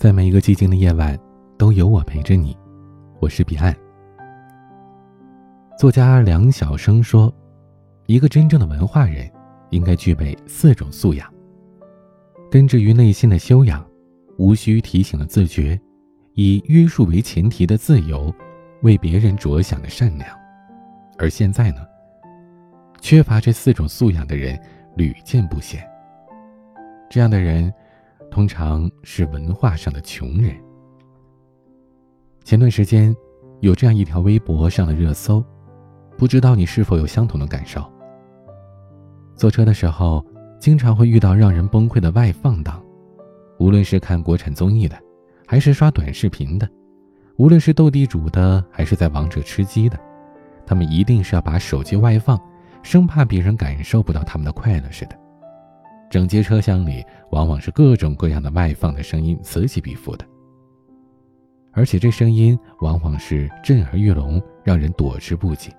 在每一个寂静的夜晚，都有我陪着你。我是彼岸。作家梁晓声说：“一个真正的文化人，应该具备四种素养：根植于内心的修养，无需提醒的自觉，以约束为前提的自由，为别人着想的善良。”而现在呢，缺乏这四种素养的人屡见不鲜。这样的人。通常是文化上的穷人。前段时间，有这样一条微博上了热搜，不知道你是否有相同的感受？坐车的时候，经常会遇到让人崩溃的外放党，无论是看国产综艺的，还是刷短视频的，无论是斗地主的，还是在王者吃鸡的，他们一定是要把手机外放，生怕别人感受不到他们的快乐似的。整节车厢里往往是各种各样的外放的声音，此起彼伏的，而且这声音往往是震耳欲聋，让人躲之不及。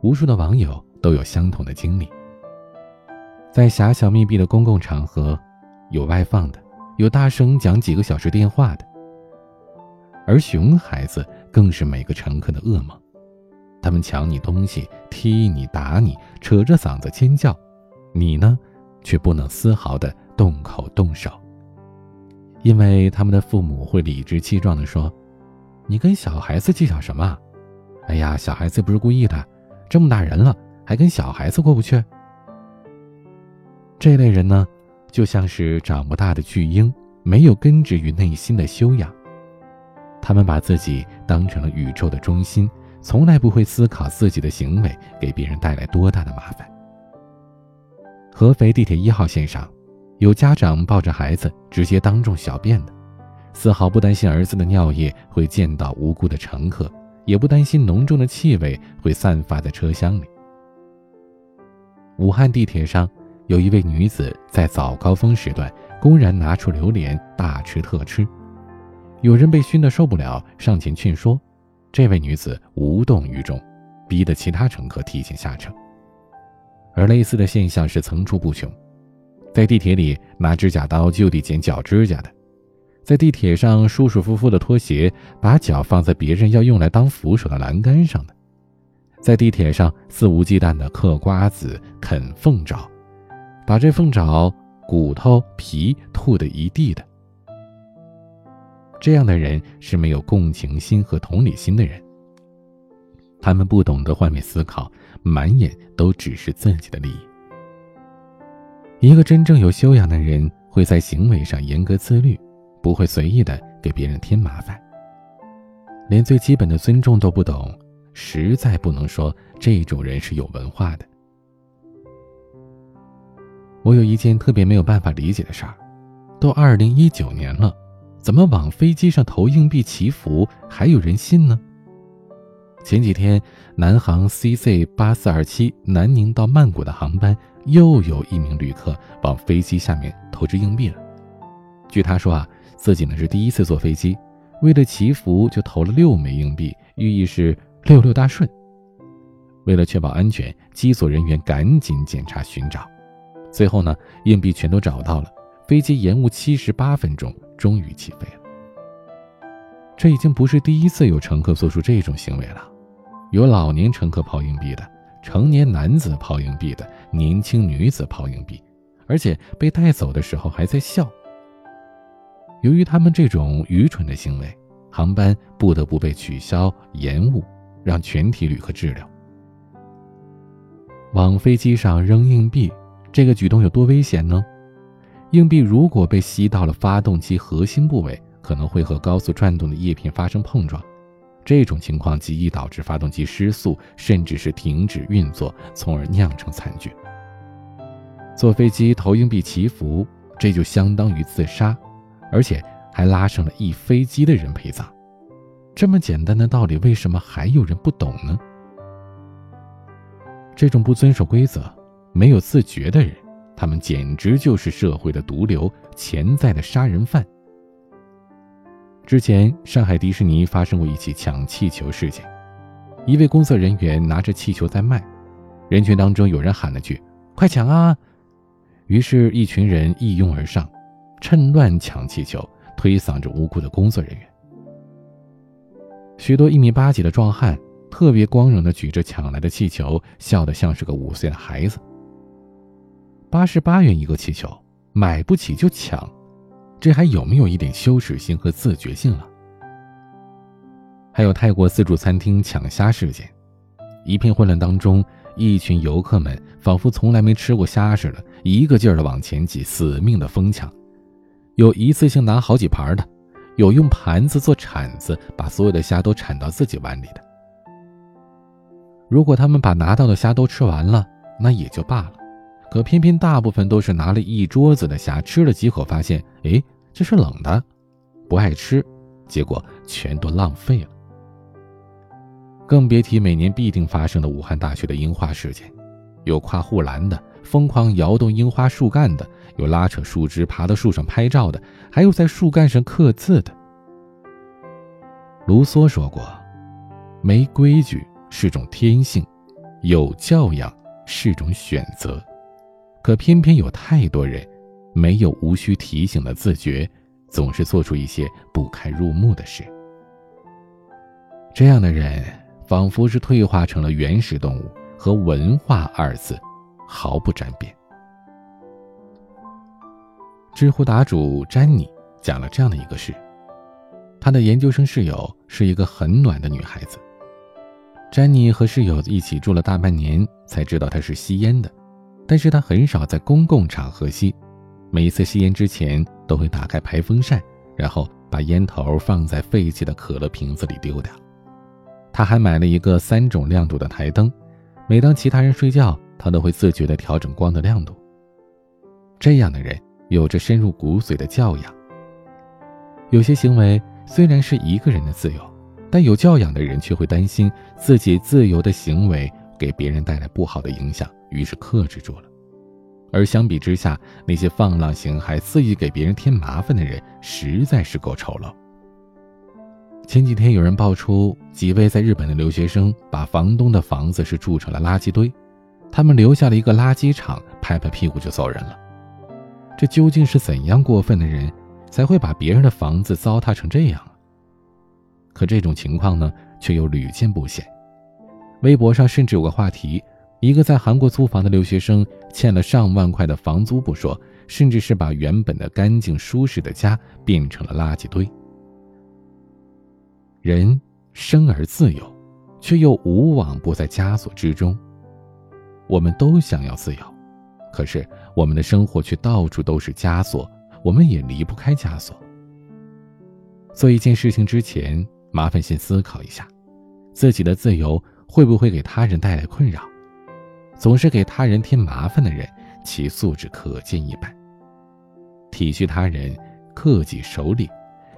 无数的网友都有相同的经历，在狭小密闭的公共场合，有外放的，有大声讲几个小时电话的，而熊孩子更是每个乘客的噩梦，他们抢你东西，踢你，打你，扯着嗓子尖叫，你呢？却不能丝毫的动口动手，因为他们的父母会理直气壮的说：“你跟小孩子计较什么？哎呀，小孩子不是故意的，这么大人了还跟小孩子过不去。”这类人呢，就像是长不大的巨婴，没有根植于内心的修养。他们把自己当成了宇宙的中心，从来不会思考自己的行为给别人带来多大的麻烦。合肥地铁一号线上，有家长抱着孩子直接当众小便的，丝毫不担心儿子的尿液会溅到无辜的乘客，也不担心浓重的气味会散发在车厢里。武汉地铁上，有一位女子在早高峰时段公然拿出榴莲大吃特吃，有人被熏得受不了，上前劝说，这位女子无动于衷，逼得其他乘客提前下车。而类似的现象是层出不穷，在地铁里拿指甲刀就地剪脚指甲的，在地铁上舒舒服服的脱鞋，把脚放在别人要用来当扶手的栏杆上的，在地铁上肆无忌惮的嗑瓜子、啃凤爪，把这凤爪骨头皮吐得一地的，这样的人是没有共情心和同理心的人。他们不懂得换位思考，满眼都只是自己的利益。一个真正有修养的人，会在行为上严格自律，不会随意的给别人添麻烦。连最基本的尊重都不懂，实在不能说这种人是有文化的。我有一件特别没有办法理解的事儿，都二零一九年了，怎么往飞机上投硬币祈福还有人信呢？前几天，南航 CZ 八四二七南宁到曼谷的航班，又有一名旅客往飞机下面投掷硬币了。据他说啊，自己呢是第一次坐飞机，为了祈福就投了六枚硬币，寓意是六六大顺。为了确保安全，机组人员赶紧检查寻找，最后呢，硬币全都找到了。飞机延误七十八分钟，终于起飞了。这已经不是第一次有乘客做出这种行为了。有老年乘客抛硬币的，成年男子抛硬币的，年轻女子抛硬币，而且被带走的时候还在笑。由于他们这种愚蠢的行为，航班不得不被取消延误，让全体旅客滞留。往飞机上扔硬币，这个举动有多危险呢？硬币如果被吸到了发动机核心部位，可能会和高速转动的叶片发生碰撞。这种情况极易导致发动机失速，甚至是停止运作，从而酿成惨剧。坐飞机投硬币祈福，这就相当于自杀，而且还拉上了一飞机的人陪葬。这么简单的道理，为什么还有人不懂呢？这种不遵守规则、没有自觉的人，他们简直就是社会的毒瘤，潜在的杀人犯。之前，上海迪士尼发生过一起抢气球事件，一位工作人员拿着气球在卖，人群当中有人喊了句：“快抢啊！”于是，一群人一拥而上，趁乱抢气球，推搡着无辜的工作人员。许多一米八几的壮汉特别光荣地举着抢来的气球，笑得像是个五岁的孩子。八十八元一个气球，买不起就抢，这还有没有一点羞耻心和自觉性了？还有泰国自助餐厅抢虾事件，一片混乱当中，一群游客们仿佛从来没吃过虾似的，一个劲儿的往前挤，死命的疯抢，有一次性拿好几盘的。有用盘子做铲子，把所有的虾都铲到自己碗里的。如果他们把拿到的虾都吃完了，那也就罢了。可偏偏大部分都是拿了一桌子的虾，吃了几口，发现，哎，这是冷的，不爱吃，结果全都浪费了。更别提每年必定发生的武汉大学的樱花事件，有跨护栏的，疯狂摇动樱花树干的。有拉扯树枝爬到树上拍照的，还有在树干上刻字的。卢梭说过：“没规矩是种天性，有教养是种选择。”可偏偏有太多人，没有无需提醒的自觉，总是做出一些不堪入目的事。这样的人，仿佛是退化成了原始动物，和“文化”二字毫不沾边。知乎答主詹妮讲了这样的一个事：，她的研究生室友是一个很暖的女孩子。詹妮和室友一起住了大半年，才知道她是吸烟的，但是他很少在公共场合吸，每一次吸烟之前都会打开排风扇，然后把烟头放在废弃的可乐瓶子里丢掉。他还买了一个三种亮度的台灯，每当其他人睡觉，他都会自觉地调整光的亮度。这样的人。有着深入骨髓的教养。有些行为虽然是一个人的自由，但有教养的人却会担心自己自由的行为给别人带来不好的影响，于是克制住了。而相比之下，那些放浪形骸、肆意给别人添麻烦的人，实在是够丑陋。前几天有人爆出几位在日本的留学生把房东的房子是住成了垃圾堆，他们留下了一个垃圾场，拍拍屁股就走人了。这究竟是怎样过分的人，才会把别人的房子糟蹋成这样？可这种情况呢，却又屡见不鲜。微博上甚至有个话题：一个在韩国租房的留学生欠了上万块的房租不说，甚至是把原本的干净舒适的家变成了垃圾堆。人生而自由，却又无往不在枷锁之中。我们都想要自由。可是，我们的生活却到处都是枷锁，我们也离不开枷锁。做一件事情之前，麻烦先思考一下，自己的自由会不会给他人带来困扰？总是给他人添麻烦的人，其素质可见一斑。体恤他人，克己守礼，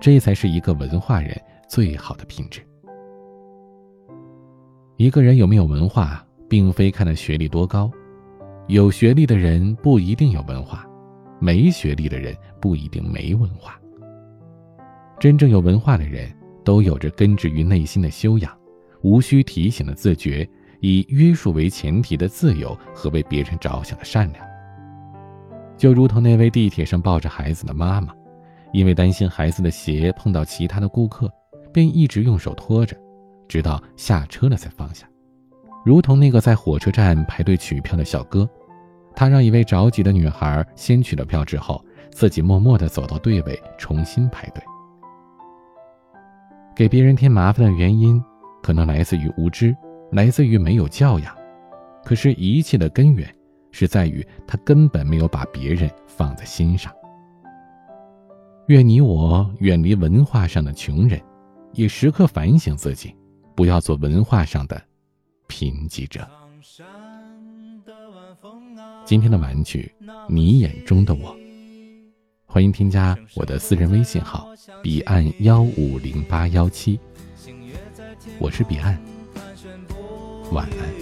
这才是一个文化人最好的品质。一个人有没有文化，并非看他学历多高。有学历的人不一定有文化，没学历的人不一定没文化。真正有文化的人都有着根植于内心的修养，无需提醒的自觉，以约束为前提的自由和为别人着想的善良。就如同那位地铁上抱着孩子的妈妈，因为担心孩子的鞋碰到其他的顾客，便一直用手托着，直到下车了才放下。如同那个在火车站排队取票的小哥，他让一位着急的女孩先取了票之后，自己默默地走到队尾重新排队。给别人添麻烦的原因，可能来自于无知，来自于没有教养，可是，一切的根源是在于他根本没有把别人放在心上。愿你我远离文化上的穷人，也时刻反省自己，不要做文化上的。贫瘠者。今天的玩具，你眼中的我。欢迎添加我的私人微信号：彼岸幺五零八幺七。我是彼岸，晚安。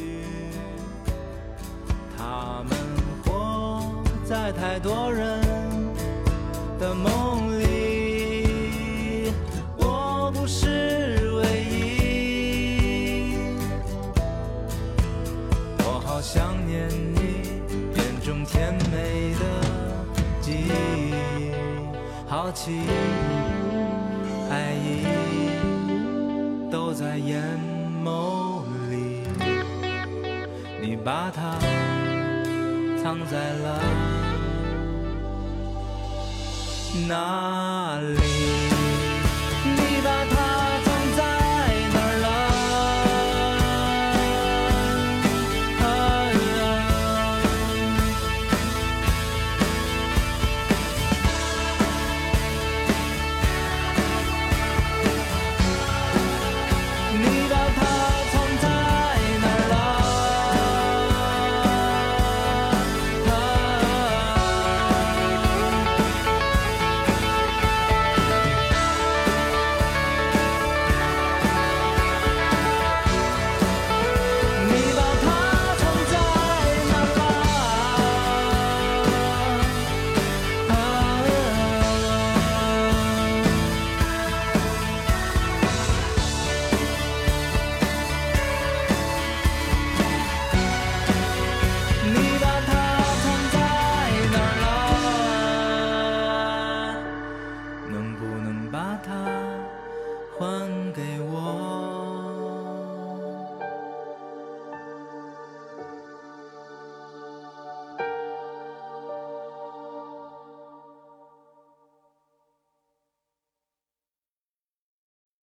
把它藏在了哪里？